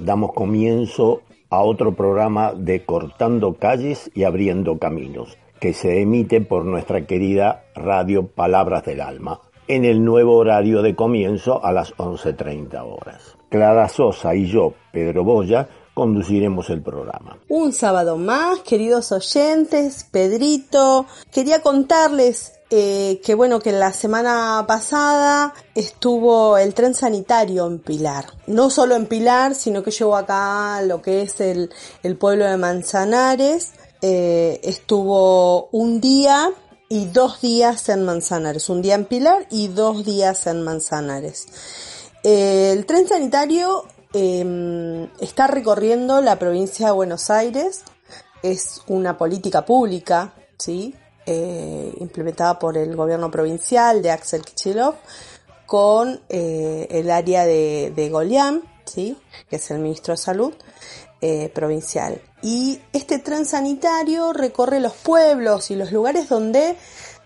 Damos comienzo a otro programa de Cortando calles y abriendo caminos, que se emite por nuestra querida radio Palabras del Alma, en el nuevo horario de comienzo a las 11.30 horas. Clara Sosa y yo, Pedro Boya, conduciremos el programa. Un sábado más, queridos oyentes, Pedrito, quería contarles eh, que bueno, que la semana pasada estuvo el tren sanitario en Pilar. No solo en Pilar, sino que llegó acá lo que es el, pueblo de Manzanares. Eh, estuvo un día y dos días en Manzanares. Un día en Pilar y dos días en Manzanares. Eh, el tren sanitario eh, está recorriendo la provincia de Buenos Aires. Es una política pública, ¿sí? Eh, implementada por el gobierno provincial de Axel Kicillof con eh, el área de, de Golián, ¿sí? que es el ministro de Salud eh, provincial. Y este tren sanitario recorre los pueblos y los lugares donde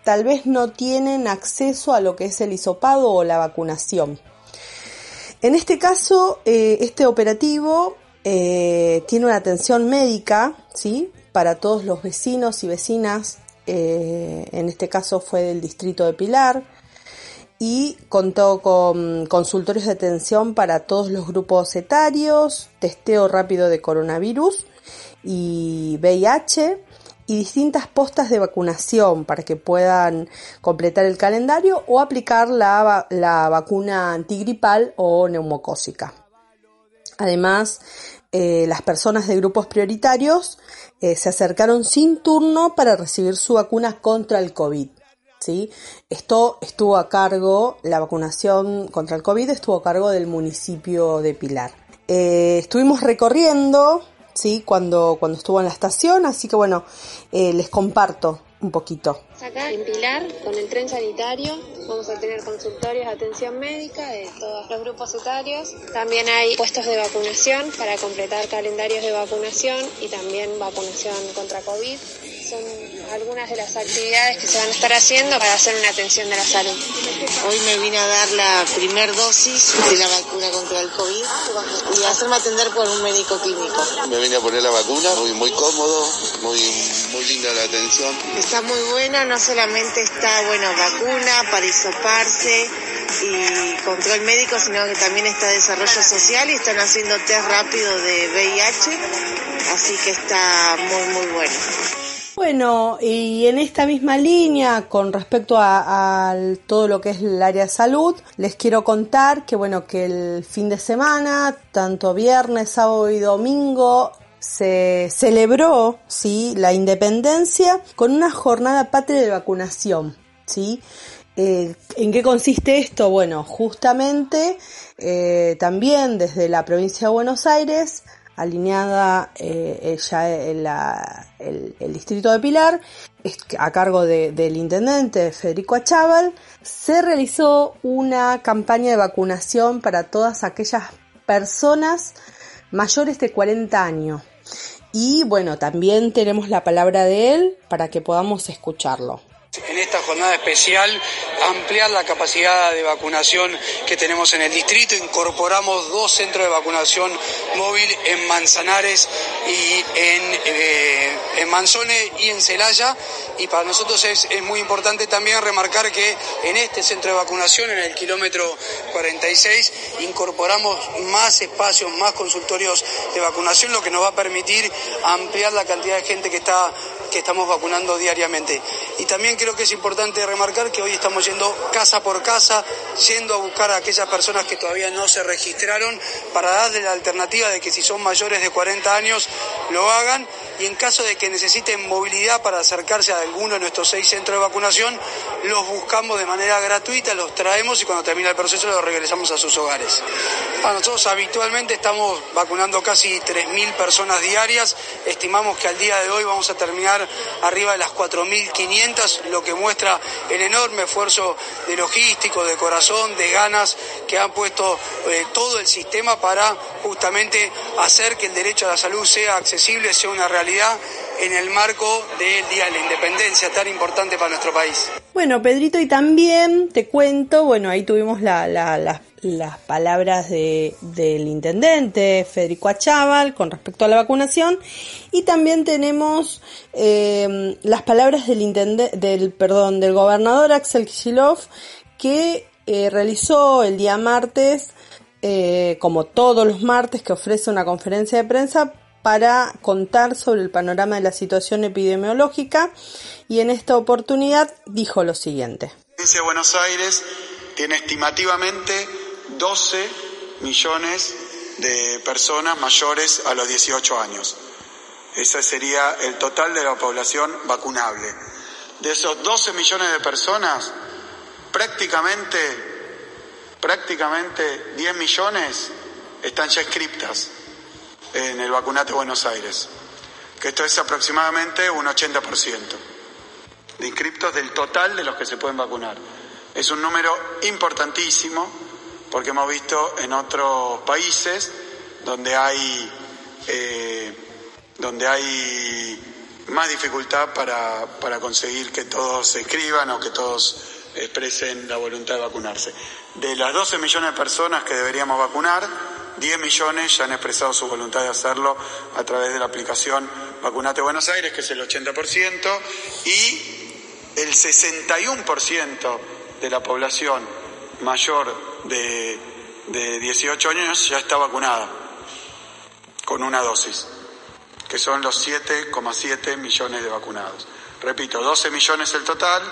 tal vez no tienen acceso a lo que es el hisopado o la vacunación. En este caso, eh, este operativo eh, tiene una atención médica, ¿sí? Para todos los vecinos y vecinas, eh, en este caso fue del distrito de Pilar, y contó con consultorios de atención para todos los grupos etarios, testeo rápido de coronavirus y VIH, y distintas postas de vacunación para que puedan completar el calendario o aplicar la, la vacuna antigripal o neumocócica. Además, eh, las personas de grupos prioritarios eh, se acercaron sin turno para recibir su vacuna contra el COVID. ¿sí? Esto estuvo a cargo, la vacunación contra el COVID estuvo a cargo del municipio de Pilar. Eh, estuvimos recorriendo, ¿sí? Cuando, cuando estuvo en la estación, así que bueno, eh, les comparto un poquito. Acá en Pilar, con el tren sanitario, vamos a tener consultorios de atención médica de todos los grupos etarios. También hay puestos de vacunación para completar calendarios de vacunación y también vacunación contra COVID. Son algunas de las actividades que se van a estar haciendo para hacer una atención de la salud. Hoy me vine a dar la primer dosis de la vacuna contra el COVID y a hacerme atender por un médico clínico. Me vine a poner la vacuna, muy, muy cómodo, muy, muy linda la atención. Está muy buena, no solamente está, bueno, vacuna para hisoparse y control médico, sino que también está desarrollo social y están haciendo test rápido de VIH, así que está muy, muy bueno. Bueno, y en esta misma línea, con respecto a, a todo lo que es el área de salud, les quiero contar que bueno, que el fin de semana, tanto viernes, sábado y domingo, se celebró, sí, la independencia con una jornada patria de vacunación, sí. Eh, ¿En qué consiste esto? Bueno, justamente eh, también desde la provincia de Buenos Aires alineada eh, ya en la- el, el distrito de Pilar, a cargo de- del intendente Federico Achával, se realizó una campaña de vacunación para todas aquellas personas mayores de 40 años. Y bueno, también tenemos la palabra de él para que podamos escucharlo. En esta jornada especial, ampliar la capacidad de vacunación que tenemos en el distrito. Incorporamos dos centros de vacunación móvil en Manzanares y en, eh, en Manzone y en Celaya. Y para nosotros es, es muy importante también remarcar que en este centro de vacunación, en el kilómetro 46, incorporamos más espacios, más consultorios de vacunación, lo que nos va a permitir ampliar la cantidad de gente que está que estamos vacunando diariamente. Y también creo que es importante remarcar que hoy estamos yendo casa por casa, yendo a buscar a aquellas personas que todavía no se registraron para darle la alternativa de que si son mayores de 40 años lo hagan y en caso de que necesiten movilidad para acercarse a alguno de nuestros seis centros de vacunación, los buscamos de manera gratuita, los traemos y cuando termina el proceso los regresamos a sus hogares. A nosotros habitualmente estamos vacunando casi 3.000 personas diarias, estimamos que al día de hoy vamos a terminar arriba de las 4.500, lo que muestra el enorme esfuerzo de logístico, de corazón, de ganas que han puesto eh, todo el sistema para justamente hacer que el derecho a la salud sea accesible, sea una realidad en el marco del Día de la Independencia, tan importante para nuestro país. Bueno, Pedrito, y también te cuento, bueno, ahí tuvimos la, la, la, las palabras de, del intendente Federico Achával con respecto a la vacunación y también tenemos eh, las palabras del del perdón, del gobernador Axel Kicillof que eh, realizó el día martes, eh, como todos los martes, que ofrece una conferencia de prensa para contar sobre el panorama de la situación epidemiológica y en esta oportunidad dijo lo siguiente. La de Buenos Aires tiene estimativamente 12 millones de personas mayores a los 18 años. Ese sería el total de la población vacunable. De esos 12 millones de personas, prácticamente, prácticamente 10 millones están ya inscriptas en el vacunate Buenos Aires, que esto es aproximadamente un 80% de inscriptos del total de los que se pueden vacunar. Es un número importantísimo porque hemos visto en otros países donde hay, eh, donde hay más dificultad para, para conseguir que todos se inscriban o que todos expresen la voluntad de vacunarse. De las 12 millones de personas que deberíamos vacunar, 10 millones ya han expresado su voluntad de hacerlo a través de la aplicación Vacunate Buenos Aires, que es el 80%, y el 61% de la población mayor de, de 18 años ya está vacunada con una dosis, que son los 7,7 millones de vacunados. Repito, 12 millones el total,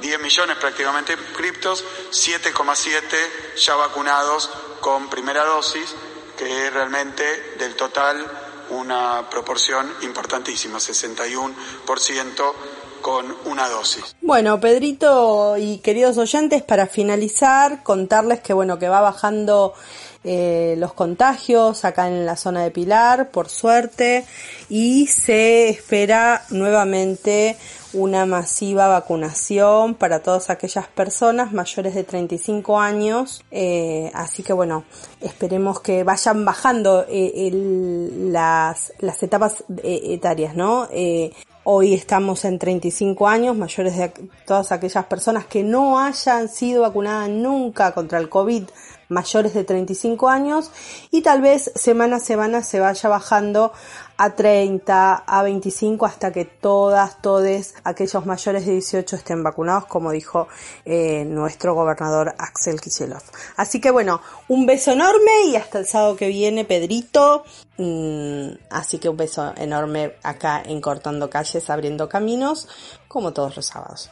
10 millones prácticamente inscriptos, 7,7 ya vacunados con primera dosis, que es realmente del total una proporción importantísima, 61% con una dosis. Bueno, Pedrito y queridos oyentes, para finalizar, contarles que bueno, que va bajando eh, los contagios acá en la zona de Pilar, por suerte, y se espera nuevamente una masiva vacunación para todas aquellas personas mayores de 35 años. Eh, así que bueno, esperemos que vayan bajando eh, las, las etapas etarias, ¿no? Hoy estamos en 35 años, mayores de todas aquellas personas que no hayan sido vacunadas nunca contra el COVID, mayores de 35 años, y tal vez semana a semana se vaya bajando a 30, a 25, hasta que todas, todes aquellos mayores de 18 estén vacunados, como dijo eh, nuestro gobernador Axel Kicillof. Así que bueno, un beso enorme y hasta el sábado que viene, Pedrito. Mm, así que un beso enorme acá en Cortando Calles, Abriendo Caminos, como todos los sábados.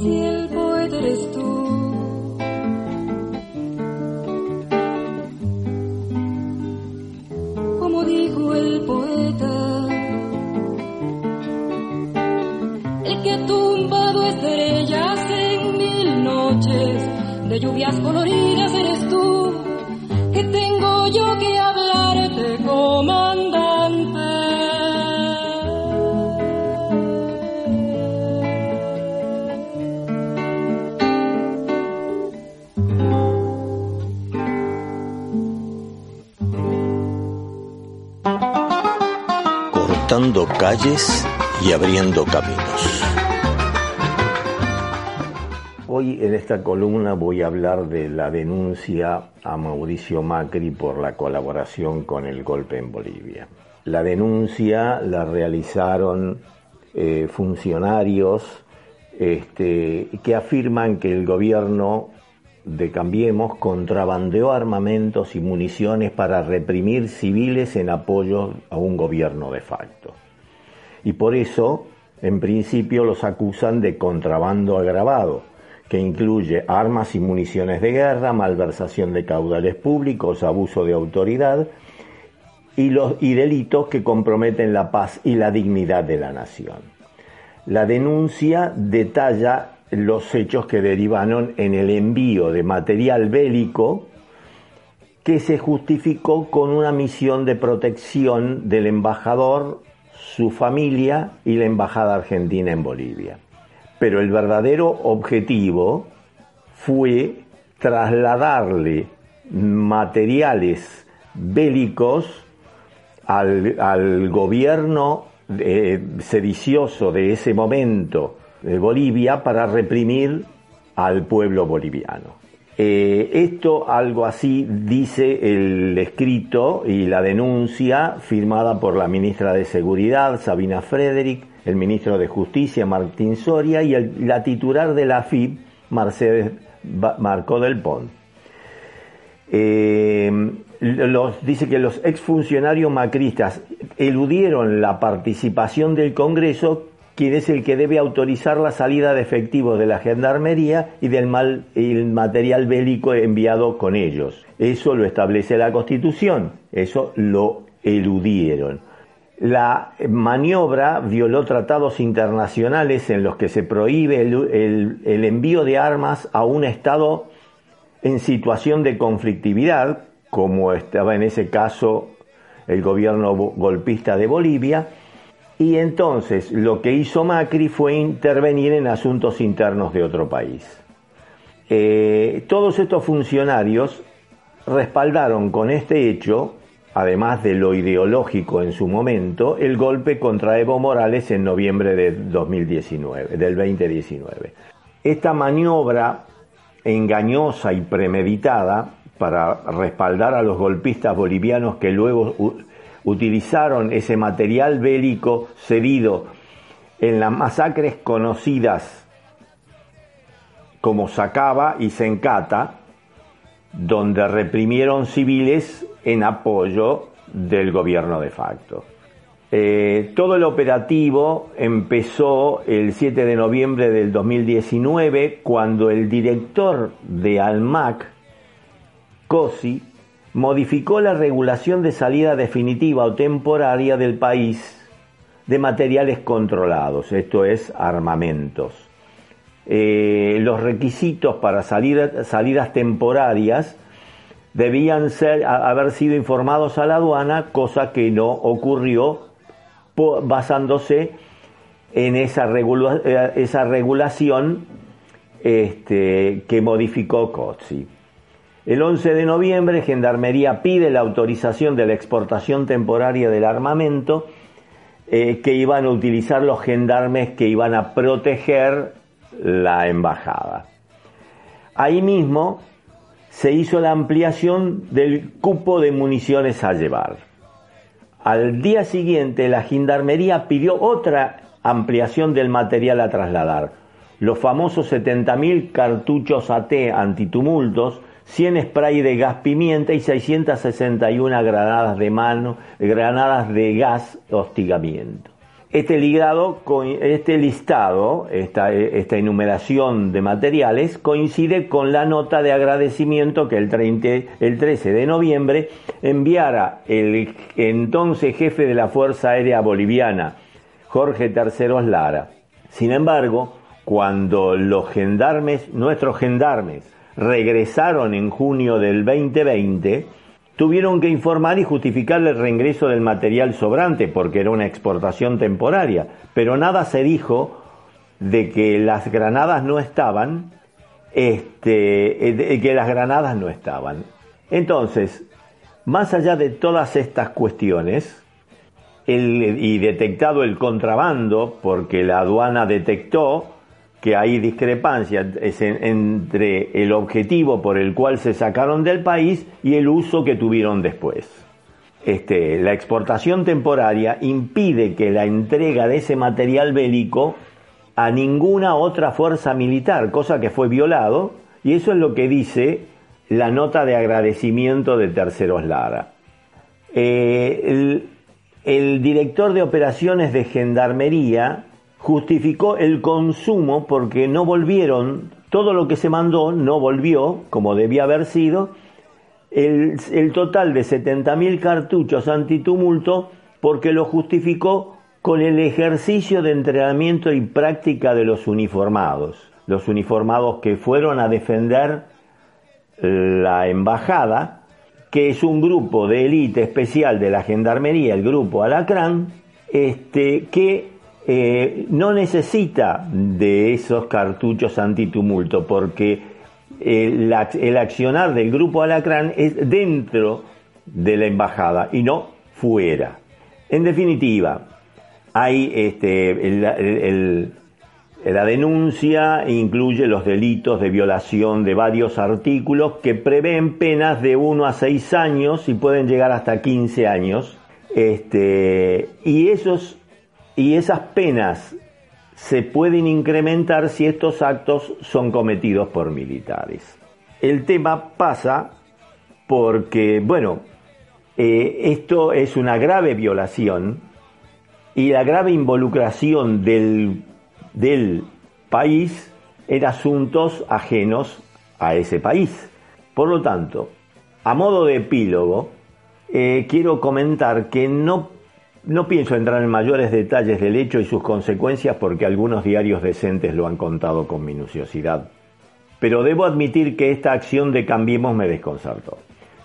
Si el poeta eres tú. Como dijo el poeta, el que ha tumbado estrellas en mil noches de lluvias coloridas eres tú, calles y abriendo caminos. Hoy en esta columna voy a hablar de la denuncia a Mauricio Macri por la colaboración con el golpe en Bolivia. La denuncia la realizaron eh, funcionarios este, que afirman que el gobierno de Cambiemos contrabandeó armamentos y municiones para reprimir civiles en apoyo a un gobierno de facto. Y por eso, en principio, los acusan de contrabando agravado, que incluye armas y municiones de guerra, malversación de caudales públicos, abuso de autoridad y, los, y delitos que comprometen la paz y la dignidad de la nación. La denuncia detalla los hechos que derivaron en el envío de material bélico que se justificó con una misión de protección del embajador, su familia y la embajada argentina en Bolivia. Pero el verdadero objetivo fue trasladarle materiales bélicos al, al gobierno eh, sedicioso de ese momento de Bolivia para reprimir al pueblo boliviano. Eh, esto, algo así, dice el escrito y la denuncia firmada por la ministra de Seguridad, Sabina Frederick, el ministro de Justicia, Martín Soria, y la titular de la FIP, Mercedes Marco del Pont. Eh, los, dice que los exfuncionarios macristas eludieron la participación del Congreso quien es el que debe autorizar la salida de efectivos de la gendarmería y del mal, material bélico enviado con ellos. Eso lo establece la Constitución, eso lo eludieron. La maniobra violó tratados internacionales en los que se prohíbe el envío de armas a un Estado en situación de conflictividad, como estaba en ese caso el gobierno golpista de Bolivia, y entonces lo que hizo Macri fue intervenir en asuntos internos de otro país. Eh, todos estos funcionarios respaldaron con este hecho, además de lo ideológico en su momento, el golpe contra Evo Morales en noviembre de 2019, del 2019. Esta maniobra engañosa y premeditada para respaldar a los golpistas bolivianos que luego utilizaron ese material bélico cedido en las masacres conocidas como Sacaba y Sencata, donde reprimieron civiles en apoyo del gobierno de facto. Eh, todo el operativo empezó el 7 de noviembre del 2019 cuando el director de ALMAC, COSI, modificó la regulación de salida definitiva o temporaria del país de materiales controlados, esto es armamentos. Eh, los requisitos para salir, salidas temporarias debían ser, haber sido informados a la aduana, cosa que no ocurrió basándose en esa, eh, esa regulación este, que modificó COTSI. El 11 de noviembre, Gendarmería pide la autorización de la exportación temporaria del armamento eh, que iban a utilizar los gendarmes que iban a proteger la embajada. Ahí mismo se hizo la ampliación del cupo de municiones a llevar. Al día siguiente, la Gendarmería pidió otra ampliación del material a trasladar, los famosos 70.000 cartuchos AT antitumultos, 100 spray de gas pimienta y 661 granadas de mano, granadas de gas hostigamiento. Este, ligado, este listado, esta, esta, enumeración de materiales, coincide con la nota de agradecimiento que el, 30, el 13 de noviembre enviara el entonces jefe de la Fuerza Aérea Boliviana, Jorge Terceros Lara. Sin embargo, cuando los gendarmes, nuestros gendarmes, regresaron en junio del 2020, tuvieron que informar y justificar el reingreso del material sobrante porque era una exportación temporaria, pero nada se dijo de que las granadas no estaban, este, que las granadas no estaban. Entonces, más allá de todas estas cuestiones, y detectado el contrabando, porque la aduana detectó que hay discrepancia entre el objetivo por el cual se sacaron del país y el uso que tuvieron después. Este, la exportación temporaria impide que la entrega de ese material bélico a ninguna otra fuerza militar, cosa que fue violado, y eso es lo que dice la nota de agradecimiento de Terceros Lara. Eh, el, el director de operaciones de Gendarmería justificó el consumo porque no volvieron, todo lo que se mandó no volvió como debía haber sido, el, total de 70.000 cartuchos antitumulto porque lo justificó con el ejercicio de entrenamiento y práctica de los uniformados, los uniformados que fueron a defender la embajada, que es un grupo de élite especial de la gendarmería, el grupo Alacrán, este, que eh, no necesita de esos cartuchos antitumulto porque el, el accionar del grupo Alacrán es dentro de la embajada y no fuera. En definitiva, hay este, la denuncia incluye los delitos de violación de varios artículos que prevén penas de 1 a 6 años y pueden llegar hasta 15 años. Este, y esos y esas penas se pueden incrementar si estos actos son cometidos por militares. El tema pasa porque, bueno, eh, esto es una grave violación y la grave involucración del, del país en asuntos ajenos a ese país. Por lo tanto, a modo de epílogo, eh, quiero comentar que no no pienso entrar en mayores detalles del hecho y sus consecuencias porque algunos diarios decentes lo han contado con minuciosidad. Pero debo admitir que esta acción de Cambiemos me desconcertó.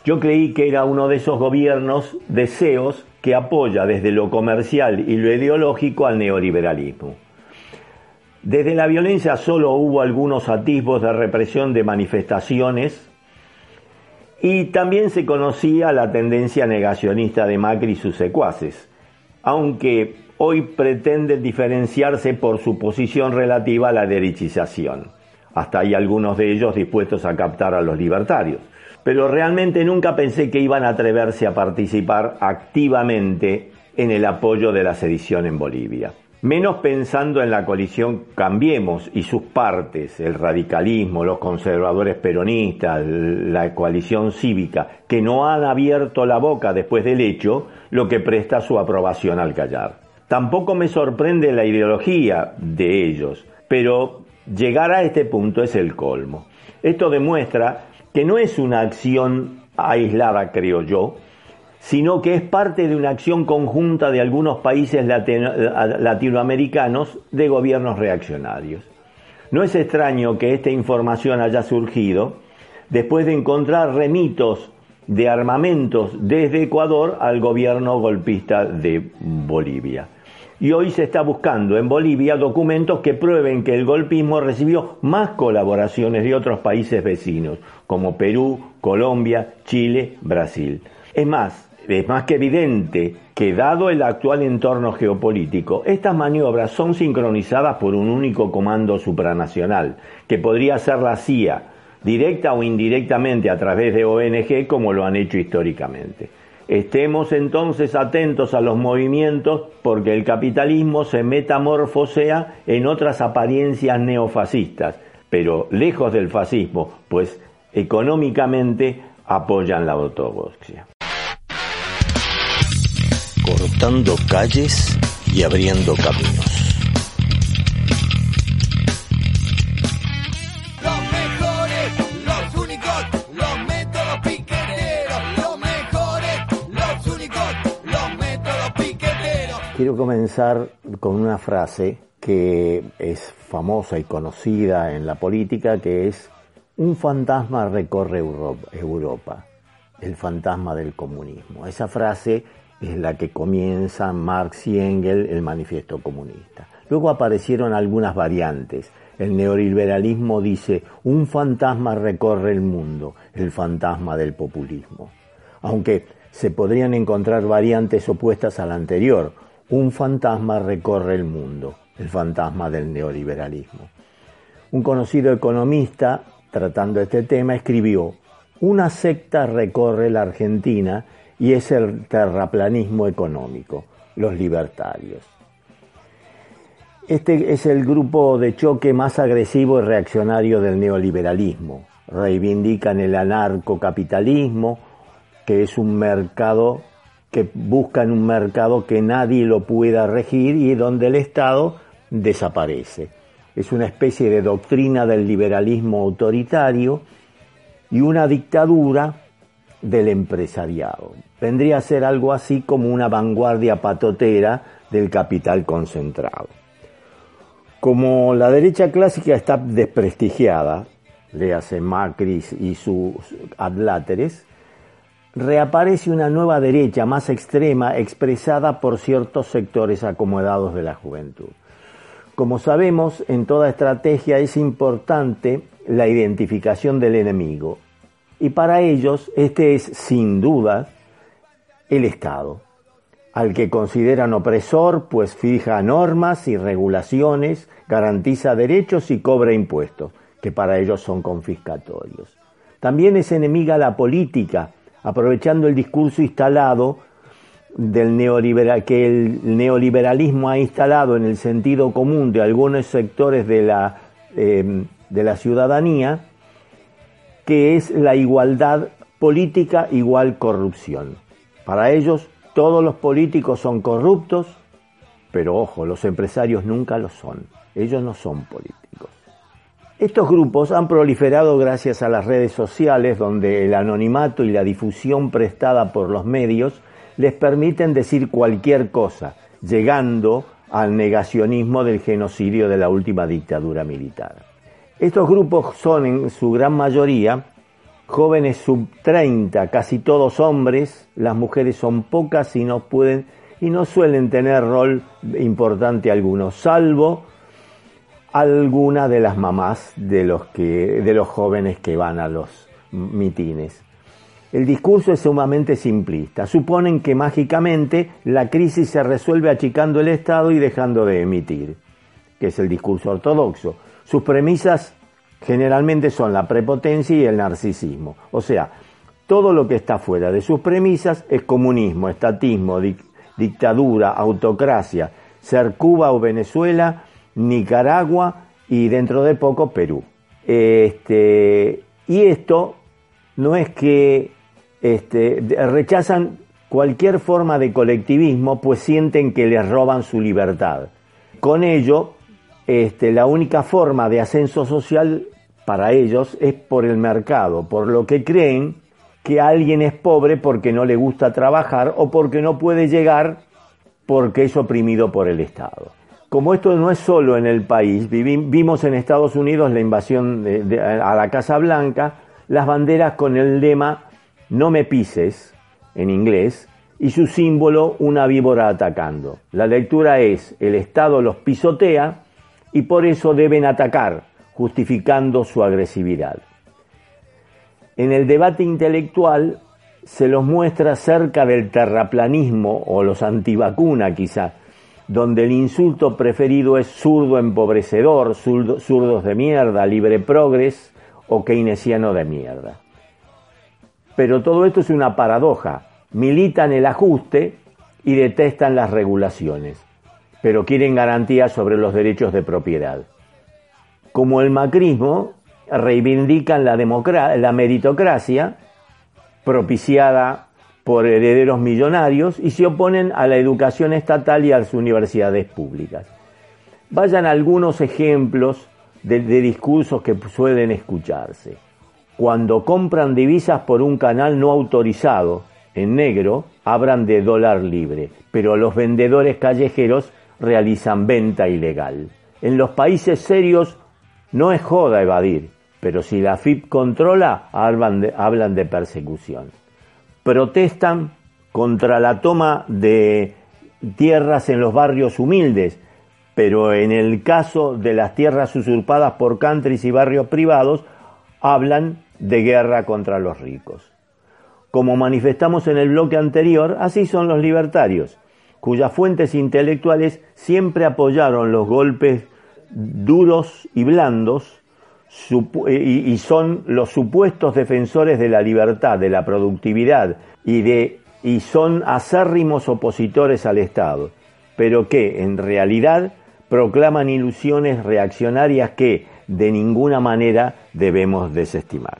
Yo creí que era uno de esos gobiernos deseos que apoya desde lo comercial y lo ideológico al neoliberalismo. Desde la violencia solo hubo algunos atisbos de represión de manifestaciones y también se conocía la tendencia negacionista de Macri y sus secuaces aunque hoy pretende diferenciarse por su posición relativa a la derechización. Hasta hay algunos de ellos dispuestos a captar a los libertarios. Pero realmente nunca pensé que iban a atreverse a participar activamente en el apoyo de la sedición en Bolivia. Menos pensando en la coalición Cambiemos y sus partes, el radicalismo, los conservadores peronistas, la coalición cívica, que no han abierto la boca después del hecho, lo que presta su aprobación al callar. Tampoco me sorprende la ideología de ellos, pero llegar a este punto es el colmo. Esto demuestra que no es una acción aislada, creo yo, sino que es parte de una acción conjunta de algunos países latinoamericanos de gobiernos reaccionarios. No es extraño que esta información haya surgido después de encontrar remitos de armamentos desde Ecuador al gobierno golpista de Bolivia. Y hoy se está buscando en Bolivia documentos que prueben que el golpismo recibió más colaboraciones de otros países vecinos, como Perú, Colombia, Chile, Brasil. Es más, es más que evidente que dado el actual entorno geopolítico, estas maniobras son sincronizadas por un único comando supranacional, que podría ser la CIA, directa o indirectamente a través de ONG como lo han hecho históricamente. Estemos entonces atentos a los movimientos porque el capitalismo se metamorfosea en otras apariencias neofascistas, pero lejos del fascismo, pues económicamente apoyan la ortodoxia. Cortando calles y abriendo caminos. Los mejores, los únicos, los métodos piqueteros. Los mejores, los únicos, los métodos piqueteros. Quiero comenzar con una frase que es famosa y conocida en la política, que es un fantasma recorre Euro- Europa, el fantasma del comunismo. Esa frase es la que comienza Marx y Engels el manifiesto comunista. Luego aparecieron algunas variantes. El neoliberalismo dice, un fantasma recorre el mundo, el fantasma del populismo. Aunque se podrían encontrar variantes opuestas a la anterior, un fantasma recorre el mundo, el fantasma del neoliberalismo. Un conocido economista, tratando este tema, escribió, una secta recorre la Argentina y es el terraplanismo económico, los libertarios. Este es el grupo de choque más agresivo y reaccionario del neoliberalismo. Reivindican el anarcocapitalismo, que es un mercado que buscan un mercado que nadie lo pueda regir y donde el Estado desaparece. Es una especie de doctrina del liberalismo autoritario y una dictadura del empresariado. Vendría a ser algo así como una vanguardia patotera del capital concentrado. Como la derecha clásica está desprestigiada, léase Macri y sus adláteres, reaparece una nueva derecha más extrema expresada por ciertos sectores acomodados de la juventud. Como sabemos, en toda estrategia es importante la identificación del enemigo y para ellos este es sin duda el Estado, al que consideran opresor pues fija normas y regulaciones, garantiza derechos y cobra impuestos, que para ellos son confiscatorios. También es enemiga la política, aprovechando el discurso instalado del que el neoliberalismo ha instalado en el sentido común de algunos sectores de la, eh, de la ciudadanía, que es la igualdad política igual corrupción. Para ellos todos los políticos son corruptos, pero ojo, los empresarios nunca lo son. Ellos no son políticos. Estos grupos han proliferado gracias a las redes sociales donde el anonimato y la difusión prestada por los medios les permiten decir cualquier cosa, llegando al negacionismo del genocidio de la última dictadura militar. Estos grupos son en su gran mayoría jóvenes sub 30, casi todos hombres, las mujeres son pocas y no pueden y no suelen tener rol importante alguno, salvo alguna de las mamás de los que de los jóvenes que van a los mitines. El discurso es sumamente simplista. Suponen que mágicamente la crisis se resuelve achicando el Estado y dejando de emitir, que es el discurso ortodoxo. Sus premisas generalmente son la prepotencia y el narcisismo. O sea, todo lo que está fuera de sus premisas es comunismo, estatismo, dic dictadura, autocracia, ser Cuba o Venezuela, Nicaragua y dentro de poco Perú. Este, y esto no es que este, rechazan cualquier forma de colectivismo, pues sienten que les roban su libertad. Con ello, este, la única forma de ascenso social para ellos es por el mercado, por lo que creen que alguien es pobre porque no le gusta trabajar o porque no puede llegar porque es oprimido por el Estado. Como esto no es solo en el país, vimos en Estados Unidos la invasión a la Casa Blanca, las banderas con el lema no me pises, en inglés, y su símbolo una víbora atacando. La lectura es, el Estado los pisotea y por eso deben atacar, justificando su agresividad. En el debate intelectual se los muestra cerca del terraplanismo o los antivacuna quizá, donde el insulto preferido es zurdo empobrecedor, zurdo, zurdos de mierda, libre progres o keynesiano de mierda. Pero todo esto es una paradoja, militan el ajuste y detestan las regulaciones, pero quieren garantías sobre los derechos de propiedad. Como el macrismo, reivindican la, la meritocracia propiciada por herederos millonarios y se oponen a la educación estatal y a las universidades públicas. Vayan algunos ejemplos de, de discursos que suelen escucharse. Cuando compran divisas por un canal no autorizado, en negro, hablan de dólar libre, pero los vendedores callejeros realizan venta ilegal. En los países serios no es joda evadir, pero si la FIP controla, hablan de, hablan de persecución. Protestan contra la toma de tierras en los barrios humildes, pero en el caso de las tierras usurpadas por countries y barrios privados, hablan de guerra contra los ricos. Como manifestamos en el bloque anterior, así son los libertarios, cuyas fuentes intelectuales siempre apoyaron los golpes duros y blandos y son los supuestos defensores de la libertad, de la productividad y, de, y son acérrimos opositores al Estado, pero que en realidad proclaman ilusiones reaccionarias que de ninguna manera debemos desestimar.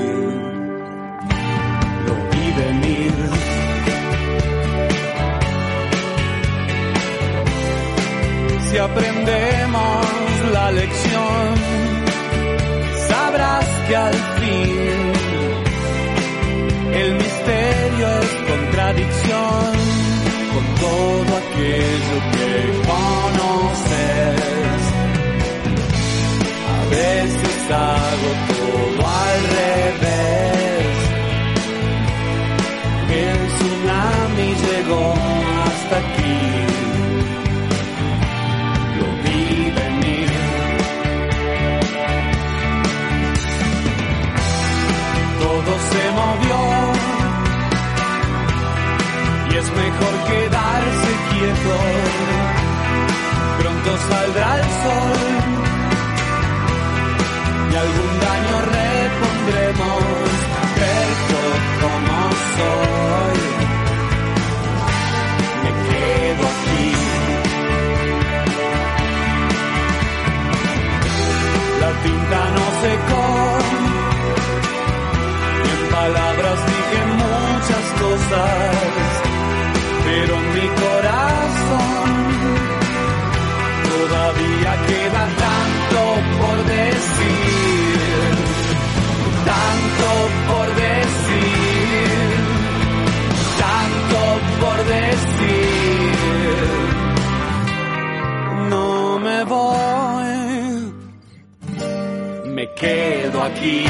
Si aprendemos la lección, sabrás que al fin el misterio es contradicción palabras dije muchas cosas, pero en mi corazón todavía queda tanto por decir, tanto por decir, tanto por decir. No me voy, me quedo aquí.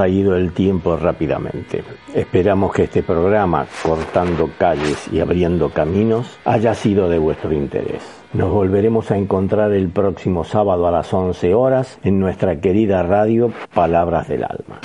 Ha ido el tiempo rápidamente. Esperamos que este programa, Cortando Calles y Abriendo Caminos, haya sido de vuestro interés. Nos volveremos a encontrar el próximo sábado a las 11 horas en nuestra querida radio Palabras del Alma.